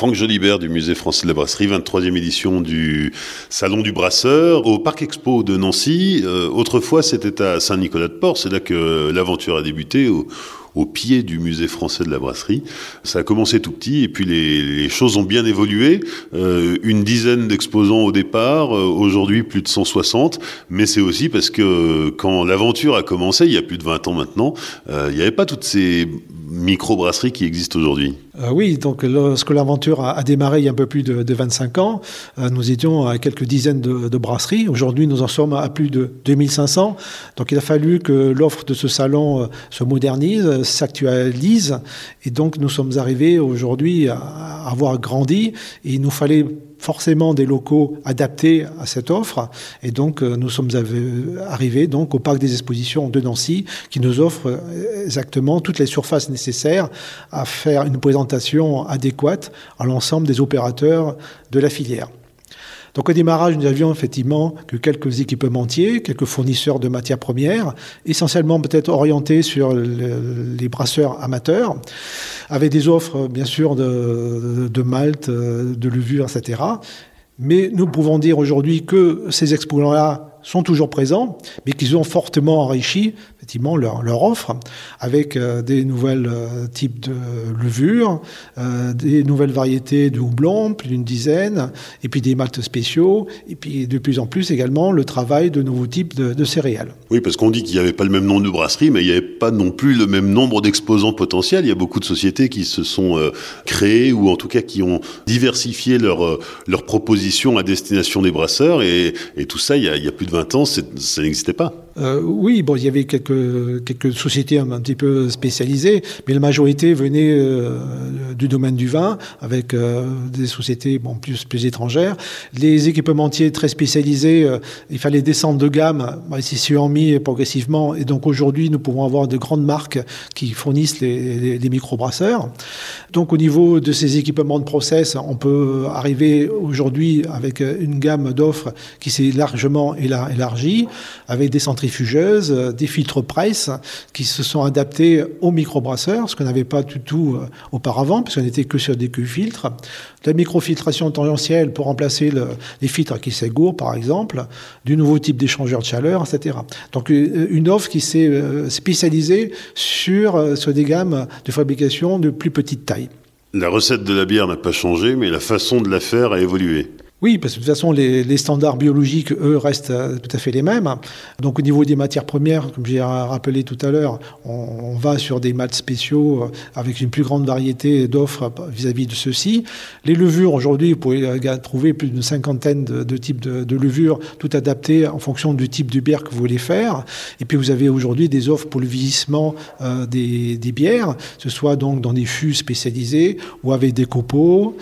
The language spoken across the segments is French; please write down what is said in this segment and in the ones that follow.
Franck Jolibert du Musée français de la brasserie, 23e édition du Salon du Brasseur au Parc Expo de Nancy. Euh, autrefois, c'était à Saint-Nicolas-de-Port, c'est là que l'aventure a débuté. Au, au pied du musée français de la brasserie. Ça a commencé tout petit et puis les, choses ont bien évolué. Euh, une dizaine d'exposants au départ, euh, aujourd'hui plus de 160, mais c'est aussi parce que quand l'aventure a commencé, il y a plus de 20 ans maintenant, euh, il n'y avait pas toutes ces micro-brasseries qui existent aujourd'hui. oui, donc lorsque l'aventure a, démarré il y a un peu plus de, 25 ans, nous étions à quelques dizaines de brasseries. Aujourd'hui, nous en sommes à plus de 2500. Donc il a fallu que l'offre de ce salon se modernise, s'actualise. Et donc, nous sommes arrivés aujourd'hui à avoir grandi et il nous fallait forcément des locaux adaptés à cette offre. Et donc, euh, nous sommes arrivés donc au parc des expositions de Nancy, qui nous offre exactement toutes les surfaces nécessaires à faire une présentation adéquate à l'ensemble des opérateurs de la filière. Donc au démarrage, nous avions effectivement que quelques équipementiers, quelques fournisseurs de matières premières, essentiellement peut-être orientés sur les brasseurs amateurs, avec des offres bien sûr de, de malt, de levure, etc. Mais nous pouvons dire aujourd'hui que ces exposants-là sont toujours présents, mais qu'ils ont fortement enrichi effectivement leur, leur offre avec euh, des nouvelles euh, types de levures, euh, des nouvelles variétés de houblon, plus d'une dizaine, et puis des maltes spéciaux, et puis de plus en plus également le travail de nouveaux types de, céréales. Oui, parce qu'on dit qu'il n'y avait pas le même nombre de brasseries, mais il n'y avait pas non plus le même nombre d'exposants potentiels. Il y a beaucoup de sociétés qui se sont créées, ou en tout cas qui ont diversifié leurs leur propositions à destination des brasseurs, et, tout ça, il y a plus de 20 ans, ça n'existait pas. Euh, oui, bon, il y avait quelques, quelques sociétés un, petit peu spécialisées, mais la majorité venait euh, du domaine du vin, avec euh, des sociétés bon, plus, plus étrangères. Les équipementiers très spécialisés, il fallait descendre de gamme, ils s'y sont mis progressivement, et donc aujourd'hui, nous pouvons avoir de grandes marques qui fournissent les, microbrasseurs. Donc au niveau de ces équipements de process, on peut arriver aujourd'hui avec une gamme d'offres qui s'est largement élargie, avec des centrales centrifugeuses, euh, des filtres presse qui se sont adaptés aux microbrasseurs, ce qu'on n'avait pas du tout euh, auparavant, puisqu'on n'était que sur des queues filtres. La microfiltration tangentielle pour remplacer les filtres qui s'égourent, par exemple, du nouveau type d'échangeur de chaleur, etc. Donc euh, une offre qui s'est spécialisée sur, sur des gammes de fabrication de plus petite taille. La recette de la bière n'a pas changé, mais la façon de la faire a évolué. Oui, parce que de toute façon, les, standards biologiques, eux, restent euh, tout à fait les mêmes. Donc au niveau des matières premières, comme j'ai rappelé tout à l'heure, on, va sur des mats spéciaux euh, avec une plus grande variété d'offres vis-à-vis de ceux-ci. Les levures, aujourd'hui, vous pouvez euh, trouver plus d'une cinquantaine de, types de, levures, tout adaptées en fonction du type de bière que vous voulez faire. Et puis vous avez aujourd'hui des offres pour le vieillissement des, bières, que ce soit donc dans des fûts spécialisés ou avec des copeaux.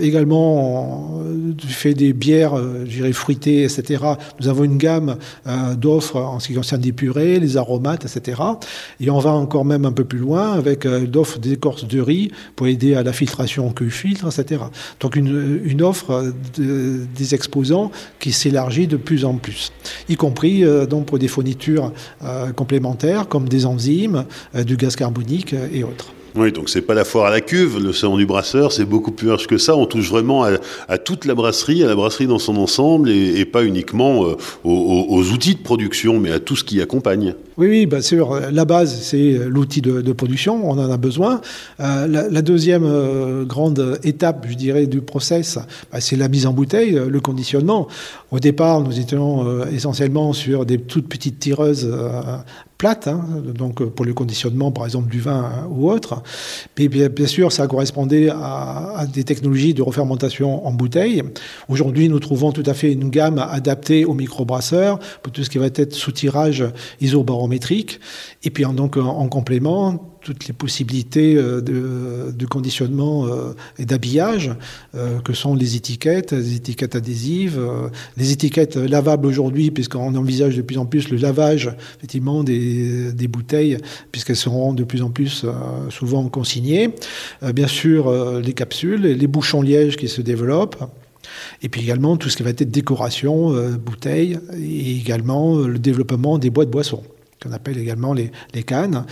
également du fait des bières, euh, je dirais fruitées, etc., nous avons une gamme euh, d'offres en ce qui concerne des purées, les aromates, etc. Et on va encore même un peu plus loin avec euh, d'offres d'écorce de riz pour aider à la filtration que filtre, etc. Donc une, une offre des exposants qui s'élargit de plus en plus, y compris donc pour des fournitures complémentaires comme des enzymes, du gaz carbonique et autres. Oui, donc c'est pas la foire à la cuve, le salon du brasseur, c'est beaucoup plus large que ça. On touche vraiment à, toute la brasserie, à la brasserie dans son ensemble, et, pas uniquement euh, aux, outils de production, mais à tout ce qui accompagne. Oui, oui, bien sûr. La base, c'est l'outil de, production, on en a besoin. Euh, la, deuxième euh, grande étape, je dirais, du process, bah, c'est la mise en bouteille, le conditionnement. Au départ, nous étions essentiellement sur des toutes petites tireuses plate, hein, donc euh, pour le conditionnement par exemple du vin ou autre. Mais bien, sûr, ça correspondait à, des technologies de refermentation en bouteille. Aujourd'hui, nous trouvons tout à fait une gamme adaptée aux microbrasseurs pour tout ce qui va être sous-tirage isobarométrique. Et puis donc en complément, toutes les possibilités euh, de, conditionnement euh, et d'habillage, euh, que sont les étiquettes, les étiquettes adhésives, les étiquettes lavables aujourd'hui, puisqu'on envisage de plus en plus le lavage effectivement des, des bouteilles, puisqu'elles seront de plus en plus souvent consignées. bien sûr, les capsules, les bouchons liège qui se développent. Et puis également tout ce qui va être décoration, bouteilles, et également le développement des boîtes boissons, qu'on appelle également les, les cannes.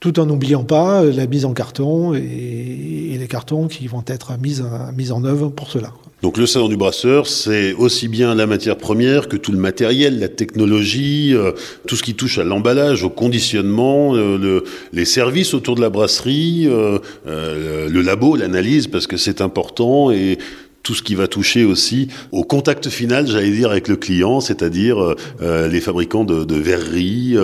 tout en n'oubliant pas la mise en carton et, les cartons qui vont être mis, mis en œuvre pour cela. Donc le salon du brasseur, c'est aussi bien la matière première que tout le matériel, la technologie, euh, tout ce qui touche à l'emballage, au conditionnement, euh, les services autour de la brasserie, euh, le labo, l'analyse, parce que c'est important, et tout ce qui va toucher aussi au contact final, j'allais dire, avec le client, c'est-à-dire les fabricants de, verreries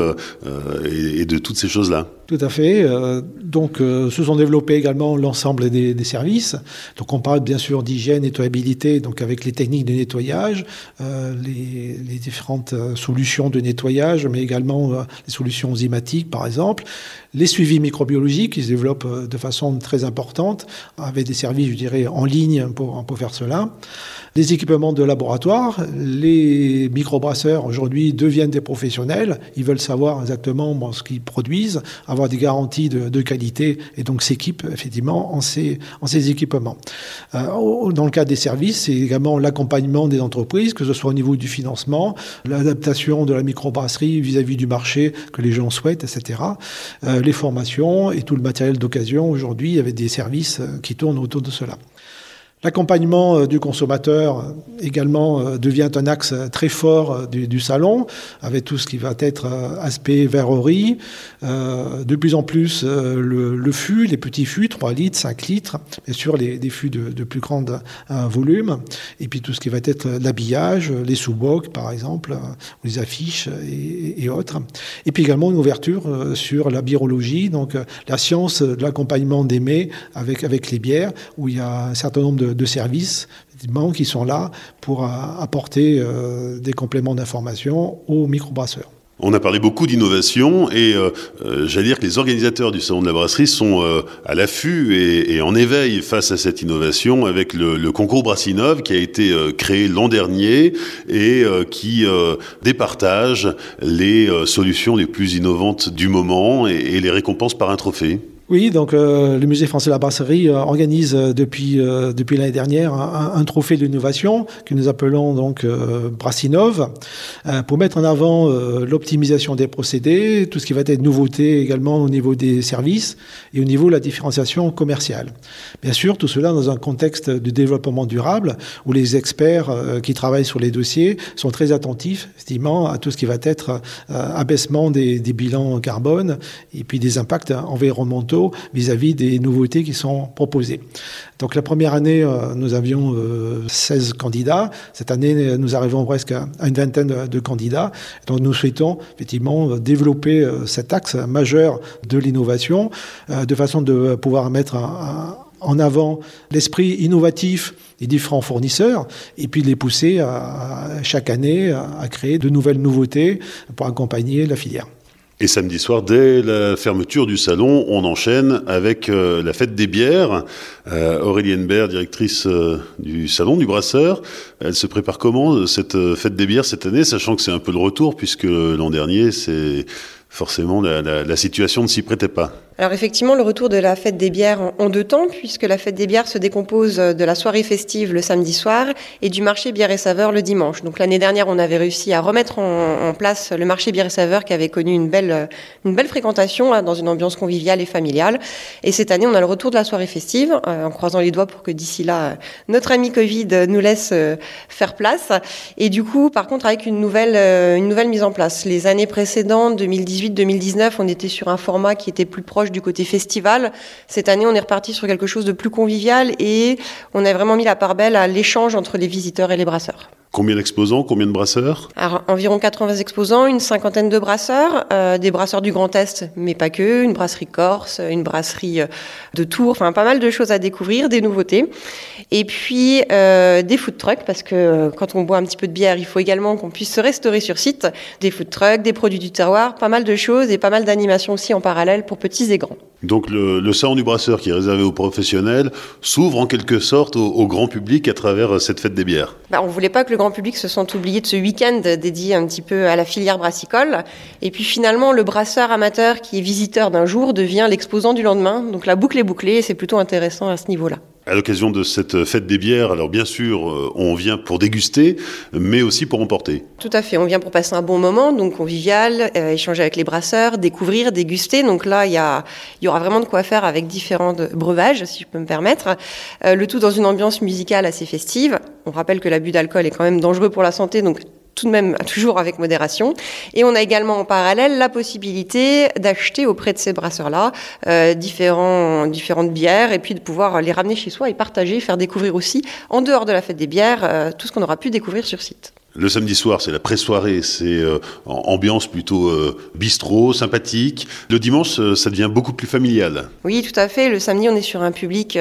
et, de toutes ces choses-là. Tout à fait. Euh, donc, euh, se sont développés également l'ensemble des, services. Donc, on parle bien sûr d'hygiène, nettoyabilité, donc avec les techniques de nettoyage, euh, les, différentes solutions de nettoyage, mais également les solutions enzymatiques, par exemple, les suivis microbiologiques qui se développent de façon très importante, avec des services, je dirais, en ligne pour, pour faire cela. Les équipements de laboratoire, les microbrasseurs aujourd'hui deviennent des professionnels. Ils veulent savoir exactement ce qu'ils produisent, avoir des garanties de, qualité et donc s'équipent effectivement en ces, en ces équipements. Euh, dans le cas des services, c'est également l'accompagnement des entreprises, que ce soit au niveau du financement, l'adaptation de la microbrasserie vis-à-vis du marché que les gens souhaitent, etc. Euh, les formations et tout le matériel d'occasion aujourd'hui avec des services euh, qui tournent autour de cela. L'accompagnement euh, du consommateur euh, également euh, devient un axe très fort du, salon, avec tout ce qui va être aspect verrerie. de plus en plus, le, fût, les petits fûts, 3 litres, 5 litres, bien sûr les, fûts de, plus grand volume, et puis tout ce qui va être l'habillage, les sous-bocs par exemple, les affiches et, autres. Et puis également une ouverture sur la birologie, donc la science de l'accompagnement des mets avec, avec les bières, où il y a un certain nombre de de, services qui sont là pour apporter euh, des compléments d'information aux microbrasseurs. On a parlé beaucoup d'innovation et euh, euh, j'allais dire que les organisateurs du salon de la brasserie sont à l'affût et, en éveil face à cette innovation avec le, concours Brassinov qui a été créé l'an dernier et qui départage les solutions les plus innovantes du moment et les récompense par un trophée. Oui, donc euh, le Musée français de la brasserie euh, organise euh, depuis, depuis l'année dernière un, trophée d'innovation que nous appelons donc Brassinov pour mettre en avant l'optimisation des procédés, tout ce qui va être nouveauté également au niveau des services et au niveau de la différenciation commerciale. Bien sûr, tout cela dans un contexte de développement durable où les experts qui travaillent sur les dossiers sont très attentifs, effectivement, à tout ce qui va être abaissement des, des bilans carbone et puis des impacts environnementaux vis-à-vis des nouveautés qui sont proposées. Donc la première année, euh, nous avions 16 euh, candidats. Cette année, nous arrivons presque à une vingtaine de candidats. Donc nous souhaitons effectivement développer euh, cet axe majeur de l'innovation de façon de pouvoir mettre en avant l'esprit innovatif des différents fournisseurs et puis les pousser chaque année à créer de nouvelles nouveautés pour accompagner la filière. Et samedi soir, dès la fermeture du salon, on enchaîne avec euh, la fête des bières. Euh, Aurélienne Baird, directrice euh, du salon du brasseur, elle se prépare comment cette fête des bières cette année, sachant que c'est un peu le retour puisque l'an dernier, c'est forcément la situation ne s'y prêtait pas. Alors effectivement, le retour de la fête des bières en, deux temps, puisque la fête des bières se décompose de la soirée festive le samedi soir et du marché bière et saveur le dimanche. Donc l'année dernière, on avait réussi à remettre en, place le marché bière et saveur qui avait connu une belle, une belle fréquentation hein, dans une ambiance conviviale et familiale. Et cette année, on a le retour de la soirée festive, euh, en croisant les doigts pour que d'ici là, notre ami Covid nous laisse euh, faire place. Et du coup, par contre, avec une nouvelle, euh, une nouvelle mise en place. Les années précédentes, 2018-2019, on était sur un format qui était plus proche du côté festival. Cette année, on est reparti sur quelque chose de plus convivial et on a vraiment mis la part belle à l'échange entre les visiteurs et les brasseurs. Combien d'exposants, combien de brasseurs Alors, Environ 80 exposants, une cinquantaine de brasseurs, euh, des brasseurs du Grand Est, mais pas que, une brasserie corse, une brasserie euh, de Tours, enfin pas mal de choses à découvrir, des nouveautés. Et puis euh, des food trucks, parce que quand on boit un petit peu de bière, il faut également qu'on puisse se restaurer sur site. Des food trucks, des produits du terroir, pas mal de choses et pas mal d'animations aussi en parallèle pour petits et grands. Donc le, salon du brasseur qui est réservé aux professionnels s'ouvre en quelque sorte au, grand public à travers cette fête des bières. Bah, on voulait pas que le grand public se sente oublié de ce week-end dédié un petit peu à la filière brassicole. Et puis finalement, le brasseur amateur qui est visiteur d'un jour devient l'exposant du lendemain. Donc la boucle est bouclée et c'est plutôt intéressant à ce niveau-là. À l'occasion de cette fête des bières, alors bien sûr, euh, on vient pour déguster, mais aussi pour emporter. Tout à fait, on vient pour passer un bon moment, donc convivial, euh, échanger avec les brasseurs, découvrir, déguster. Donc là, il y, a, y aura vraiment de quoi faire avec différents breuvages, si je peux me permettre. Euh, le tout dans une ambiance musicale assez festive. On rappelle que l'abus d'alcool est quand même dangereux pour la santé, donc tout de même toujours avec modération. Et on a également en parallèle la possibilité d'acheter auprès de ces brasseurs-là euh, différents, différentes bières et puis de pouvoir les ramener chez soi et partager, faire découvrir aussi, en dehors de la fête des bières, euh, tout ce qu'on aura pu découvrir sur site. Le samedi soir, c'est la pré-soirée, c'est euh, ambiance plutôt euh, bistrot, sympathique. Le dimanche, euh, ça devient beaucoup plus familial. Oui, tout à fait. Le samedi, on est sur un public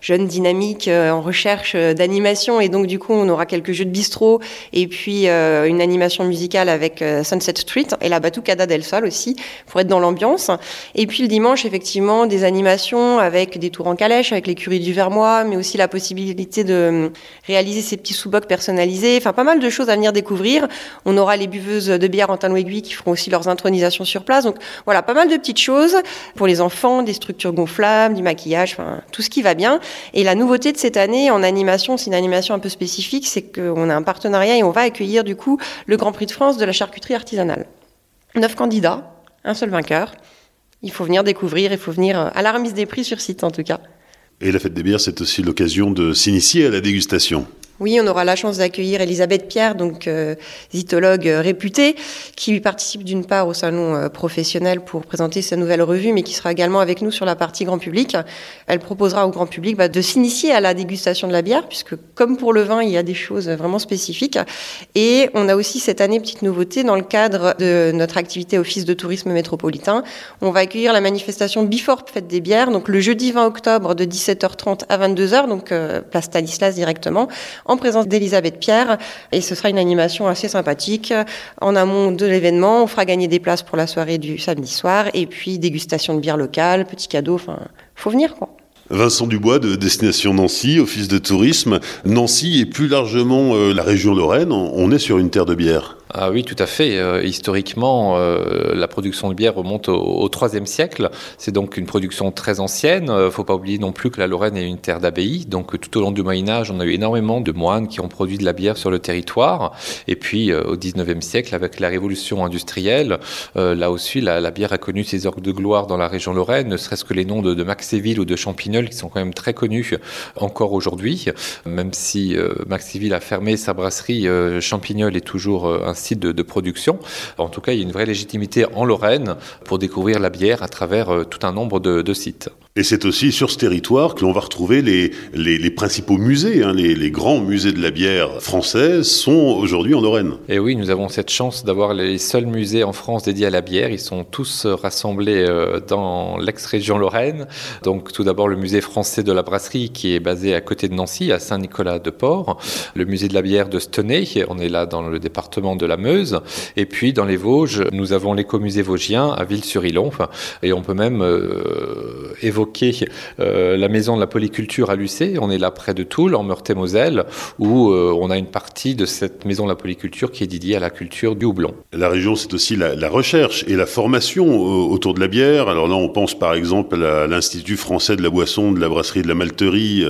jeune, dynamique, en recherche d'animation, et donc du coup, on aura quelques jeux de bistrot et puis une animation musicale avec Sunset Street et la Batucada del Sol aussi pour être dans l'ambiance. Et puis le dimanche, effectivement, des animations avec des tours en calèche, avec l'écurie du Vermois, mais aussi la possibilité de réaliser ces petits sous-bocs personnalisés. Enfin, pas mal de choses à venir découvrir. On aura les buveuses de bière en aiguille qui feront aussi leurs intronisations sur place. Donc voilà, pas mal de petites choses pour les enfants, des structures gonflables, du maquillage, enfin, tout ce qui va bien. Et la nouveauté de cette année en animation, c'est une animation un peu spécifique, c'est qu'on a un partenariat et on va accueillir du coup le Grand Prix de France de la charcuterie artisanale. Neuf candidats, un seul vainqueur. Il faut venir découvrir, il faut venir à la remise des prix sur site en tout cas. Et la fête des bières, c'est aussi l'occasion de s'initier à la dégustation. Oui, on aura la chance d'accueillir Elisabeth Pierre, donc euh, zytologue euh, réputée, qui participe d'une part au salon euh, professionnel pour présenter sa nouvelle revue, mais qui sera également avec nous sur la partie grand public. Elle proposera au grand public bah, de s'initier à la dégustation de la bière, puisque comme pour le vin, il y a des choses vraiment spécifiques. Et on a aussi cette année petite nouveauté dans le cadre de notre activité Office de tourisme métropolitain. On va accueillir la manifestation Before Fête des bières, donc le jeudi 20 octobre de 17h30 à 22h, donc place Stanislas directement en présence d'Elisabeth Pierre. Et ce sera une animation assez sympathique. En amont de l'événement, on fera gagner des places pour la soirée du samedi soir. Et puis dégustation de bière locale, petit cadeau. Enfin, faut venir quoi. Vincent Dubois de Destination Nancy, Office de tourisme. Nancy et plus largement euh, la région Lorraine, on est sur une terre de bière. Ah oui, tout à fait. Euh, historiquement, euh, la production de bière remonte au IIIe siècle. C'est donc une production très ancienne. Il ne faut pas oublier non plus que la Lorraine est une terre d'abbaye. Donc tout au long du Moyen Âge, on a eu énormément de moines qui ont produit de la bière sur le territoire. Et puis au XIXe siècle, avec la révolution industrielle, là aussi, la, bière a connu ses heures de gloire dans la région Lorraine, ne serait-ce que les noms de, de Maxéville ou de Qui sont quand même très connus encore aujourd'hui. Même si Maxéville a fermé sa brasserie, Champignol est toujours un site de, production. En tout cas, il y a une vraie légitimité en Lorraine pour découvrir la bière à travers euh, tout un nombre de sites. Et c'est aussi sur ce territoire que l'on va retrouver les, principaux musées. Hein, les, grands musées de la bière française sont aujourd'hui en Lorraine. Et oui, nous avons cette chance d'avoir les seuls musées en France dédiés à la bière. Ils sont tous rassemblés euh, dans l'ex-région Lorraine. Donc tout d'abord le musée français de la brasserie qui est basé à côté de Nancy, à Saint-Nicolas-de-Port. Le musée de la bière de Stenay, on est là dans le département de la Meuse. Et puis dans les Vosges, nous avons l'écomusée vosgien à Ville-sur-Ilon. Et on peut même euh, évoquer euh, la maison de la polyculture à Lucé. On est là près de Toul, en Meurthe-et-Moselle, où euh, on a une partie de cette maison de la polyculture qui est dédiée à la culture du houblon. La région, c'est aussi la, recherche et la formation euh, autour de la bière. Alors là, on pense par exemple à l'Institut français de la boisson, de la brasserie, de la malterie,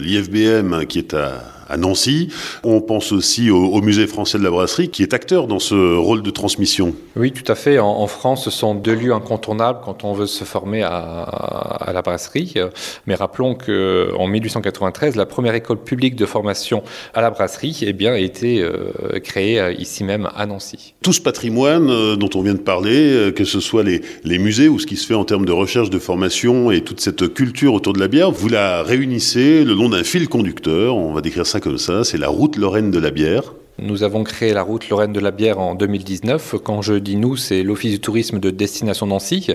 l'IFBM, qui est à à Nancy. On pense aussi au, Musée français de la brasserie qui est acteur dans ce rôle de transmission. Oui, tout à fait. En, France, ce sont deux lieux incontournables quand on veut se former à, la brasserie. Mais rappelons qu'en 1893, la première école publique de formation à la brasserie eh bien, a été euh, créée euh, ici même à Nancy. Tout ce patrimoine euh, dont on vient de parler, que ce soit les, les musées ou ce qui se fait en termes de recherche, de formation et toute cette culture autour de la bière, vous la réunissez le long d'un fil conducteur, on va décrire ça comme ça, c'est la route Lorraine de la bière. Nous avons créé la route Lorraine de la Bière en 2019. Quand je dis nous, c'est l'Office du tourisme de Destination Nancy.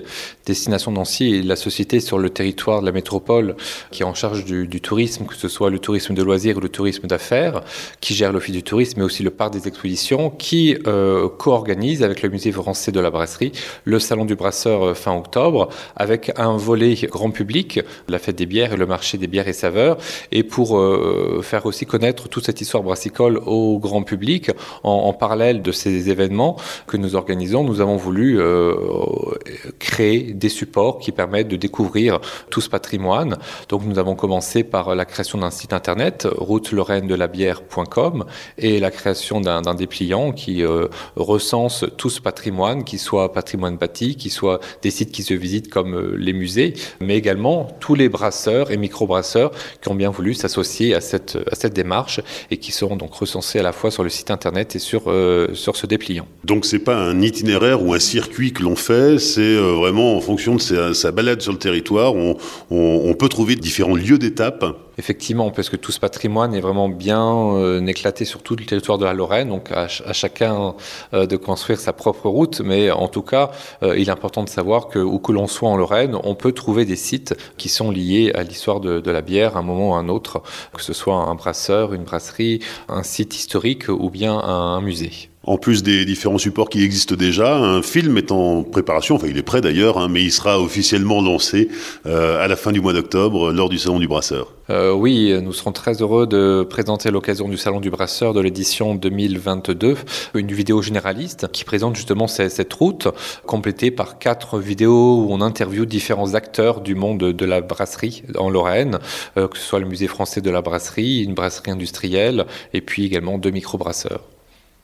Destination Nancy est la société sur le territoire de la métropole qui est en charge du, tourisme, que ce soit le tourisme de loisirs ou le tourisme d'affaires, qui gère l'Office du tourisme, mais aussi le parc des expositions, qui euh, co-organise avec le Musée français de la brasserie le Salon du brasseur euh, fin octobre, avec un volet grand public, la fête des bières et le marché des bières et saveurs, et pour euh, faire aussi connaître toute cette histoire brassicole au grand public En, parallèle de ces événements que nous organisons, nous avons voulu euh, créer des supports qui permettent de découvrir tout ce patrimoine. Donc nous avons commencé par la création d'un site internet, route-lorraine-de-la-bière.com, et la création d'un dépliant qui euh, recense tout ce patrimoine, qui soit patrimoine bâti, qui soit des sites qui se visitent comme euh, les musées, mais également tous les brasseurs et microbrasseurs qui ont bien voulu s'associer à cette, à cette démarche et qui seront donc recensés à la fois sur le site internet et sur, euh, sur ce dépliant. Donc c'est pas un itinéraire ou un circuit que l'on fait, c'est vraiment en fonction de sa, balade sur le territoire, on peut trouver différents lieux d'étape Effectivement, parce que tout ce patrimoine est vraiment bien euh, éclaté sur tout le territoire de la Lorraine, donc à, chacun euh, de construire sa propre route, mais en tout cas, euh, il est important de savoir que où que l'on soit en Lorraine, on peut trouver des sites qui sont liés à l'histoire de, de, la bière à un moment ou à un autre, que ce soit un brasseur, une brasserie, un site historique ou bien un musée en plus des différents supports qui existent déjà. Un film est en préparation, enfin il est prêt d'ailleurs, hein, mais il sera officiellement lancé euh, à la fin du mois d'octobre lors du Salon du Brasseur. Euh, oui, nous serons très heureux de présenter à l'occasion du Salon du Brasseur de l'édition 2022 une vidéo généraliste qui présente justement cette route, complétée par quatre vidéos où on interviewe différents acteurs du monde de la brasserie en Lorraine, euh, que ce soit le musée français de la brasserie, une brasserie industrielle et puis également deux microbrasseurs.